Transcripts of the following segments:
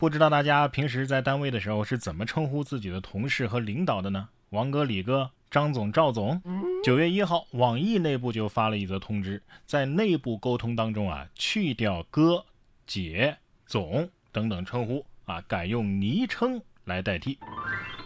不知道大家平时在单位的时候是怎么称呼自己的同事和领导的呢？王哥、李哥、张总、赵总。九月一号，网易内部就发了一则通知，在内部沟通当中啊，去掉哥、姐、总等等称呼啊，改用昵称来代替。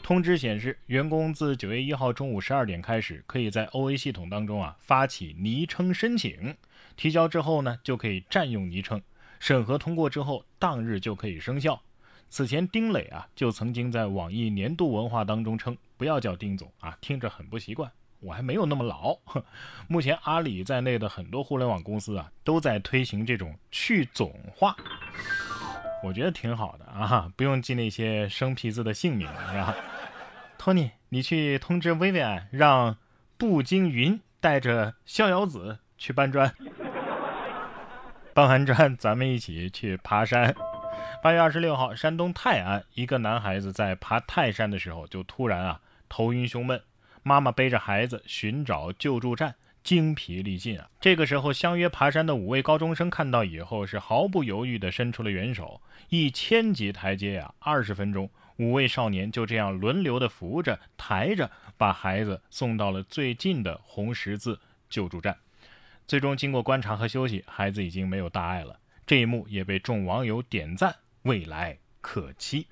通知显示，员工自九月一号中午十二点开始，可以在 OA 系统当中啊发起昵称申请，提交之后呢，就可以占用昵称。审核通过之后，当日就可以生效。此前，丁磊啊就曾经在网易年度文化当中称：“不要叫丁总啊，听着很不习惯。”我还没有那么老。目前，阿里在内的很多互联网公司啊都在推行这种去总化，我觉得挺好的啊，不用记那些生僻字的姓名，是吧？托尼，你去通知薇薇安，让步惊云带着逍遥子去搬砖。搬完砖，咱们一起去爬山。八月二十六号，山东泰安一个男孩子在爬泰山的时候，就突然啊头晕胸闷，妈妈背着孩子寻找救助站，精疲力尽啊。这个时候，相约爬山的五位高中生看到以后，是毫不犹豫地伸出了援手。一千级台阶呀，二十分钟，五位少年就这样轮流地扶着、抬着，把孩子送到了最近的红十字救助站。最终经过观察和休息，孩子已经没有大碍了。这一幕也被众网友点赞，未来可期。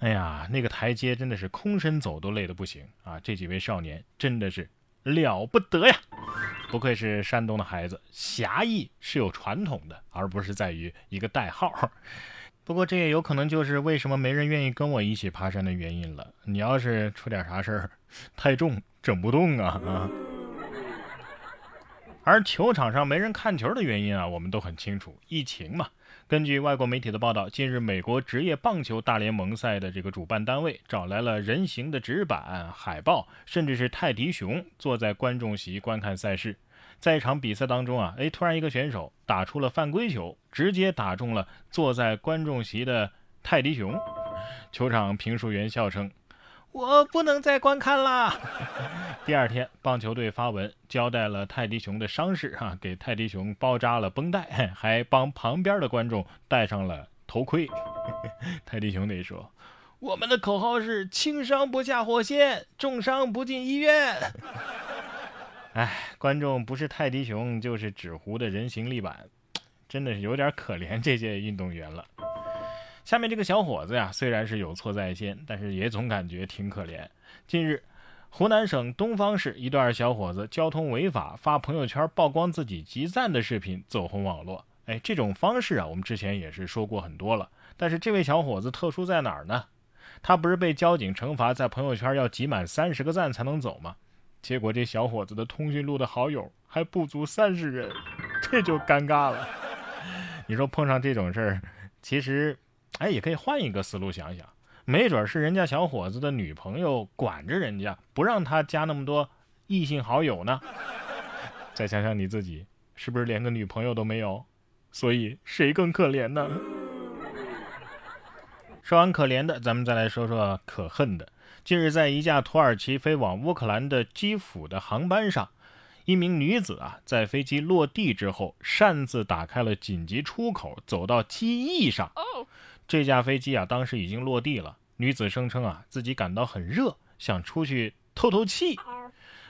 哎呀，那个台阶真的是空身走都累得不行啊！这几位少年真的是了不得呀，不愧是山东的孩子，侠义是有传统的，而不是在于一个代号。不过这也有可能就是为什么没人愿意跟我一起爬山的原因了。你要是出点啥事儿，太重整不动啊啊！而球场上没人看球的原因啊，我们都很清楚，疫情嘛。根据外国媒体的报道，近日美国职业棒球大联盟赛的这个主办单位找来了人形的纸板、海报，甚至是泰迪熊，坐在观众席观看赛事。在一场比赛当中啊，哎，突然一个选手打出了犯规球，直接打中了坐在观众席的泰迪熊。球场评述员笑称。我不能再观看啦！第二天，棒球队发文交代了泰迪熊的伤势，哈，给泰迪熊包扎了绷带，还帮旁边的观众戴上了头盔。泰迪熊得说：“我们的口号是轻伤不下火线，重伤不进医院。”哎，观众不是泰迪熊，就是纸糊的人形立板，真的是有点可怜这些运动员了。下面这个小伙子呀，虽然是有错在先，但是也总感觉挺可怜。近日，湖南省东方市一段小伙子交通违法发朋友圈曝光自己集赞的视频走红网络。哎，这种方式啊，我们之前也是说过很多了。但是这位小伙子特殊在哪儿呢？他不是被交警惩罚在朋友圈要集满三十个赞才能走吗？结果这小伙子的通讯录的好友还不足三十人，这就尴尬了。你说碰上这种事儿，其实。哎，也可以换一个思路想想，没准是人家小伙子的女朋友管着人家，不让他加那么多异性好友呢。再想想你自己，是不是连个女朋友都没有？所以谁更可怜呢？说完可怜的，咱们再来说说可恨的。近日，在一架土耳其飞往乌克兰的基辅的航班上，一名女子啊，在飞机落地之后，擅自打开了紧急出口，走到机翼上。这架飞机啊，当时已经落地了。女子声称啊，自己感到很热，想出去透透气。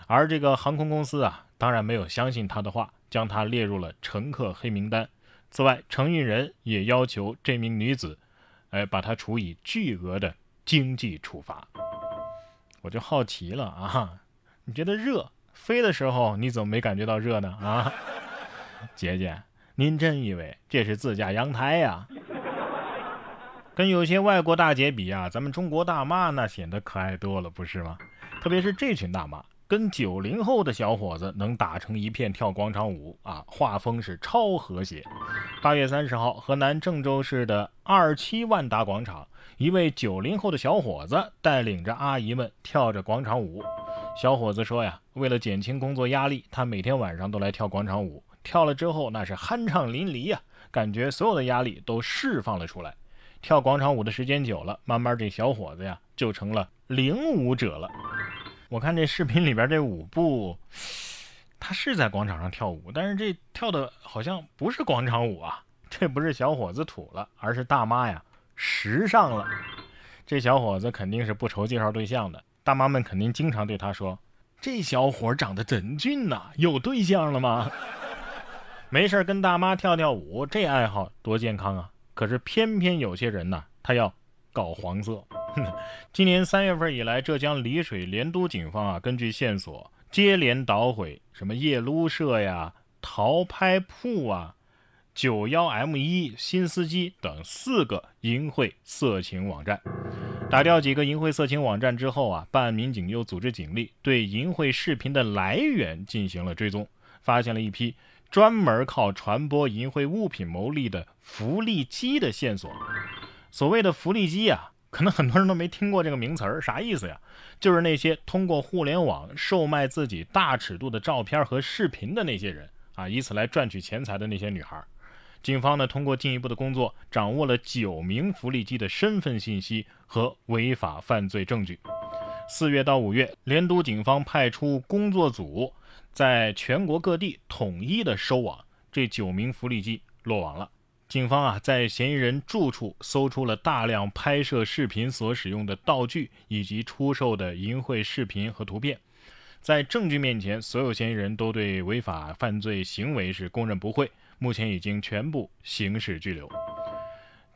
而这个航空公司啊，当然没有相信她的话，将她列入了乘客黑名单。此外，承运人也要求这名女子，哎，把她处以巨额的经济处罚。我就好奇了啊，你觉得热？飞的时候你怎么没感觉到热呢？啊，姐姐，您真以为这是自家阳台呀？跟有些外国大姐比啊，咱们中国大妈那显得可爱多了，不是吗？特别是这群大妈，跟九零后的小伙子能打成一片跳广场舞啊，画风是超和谐。八月三十号，河南郑州市的二七万达广场，一位九零后的小伙子带领着阿姨们跳着广场舞。小伙子说呀，为了减轻工作压力，他每天晚上都来跳广场舞，跳了之后那是酣畅淋漓呀，感觉所有的压力都释放了出来。跳广场舞的时间久了，慢慢这小伙子呀就成了领舞者了。我看这视频里边这舞步，他是在广场上跳舞，但是这跳的好像不是广场舞啊，这不是小伙子土了，而是大妈呀时尚了。这小伙子肯定是不愁介绍对象的，大妈们肯定经常对他说：“这小伙长得真俊呐，有对象了吗？” 没事跟大妈跳跳舞，这爱好多健康啊！可是偏偏有些人呢，他要搞黄色。今年三月份以来，浙江丽水莲都警方啊，根据线索接连捣毁什么夜撸社呀、淘拍铺啊。九幺 M 一新司机等四个淫秽色情网站，打掉几个淫秽色情网站之后啊，办案民警又组织警力对淫秽视频的来源进行了追踪，发现了一批专门靠传播淫秽物品牟利的福利机的线索。所谓的福利机啊，可能很多人都没听过这个名词儿，啥意思呀？就是那些通过互联网售卖自己大尺度的照片和视频的那些人啊，以此来赚取钱财的那些女孩。警方呢，通过进一步的工作，掌握了九名福利机的身份信息和违法犯罪证据。四月到五月，连都警方派出工作组，在全国各地统一的收网，这九名福利机落网了。警方啊，在嫌疑人住处搜出了大量拍摄视频所使用的道具，以及出售的淫秽视频和图片。在证据面前，所有嫌疑人都对违法犯罪行为是供认不讳。目前已经全部刑事拘留。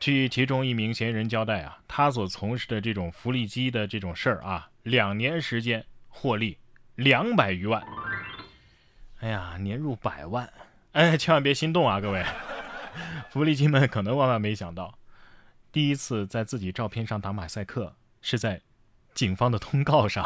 据其中一名嫌疑人交代啊，他所从事的这种福利机的这种事儿啊，两年时间获利两百余万。哎呀，年入百万！哎，千万别心动啊，各位！福利机们可能万万没想到，第一次在自己照片上打马赛克是在警方的通告上。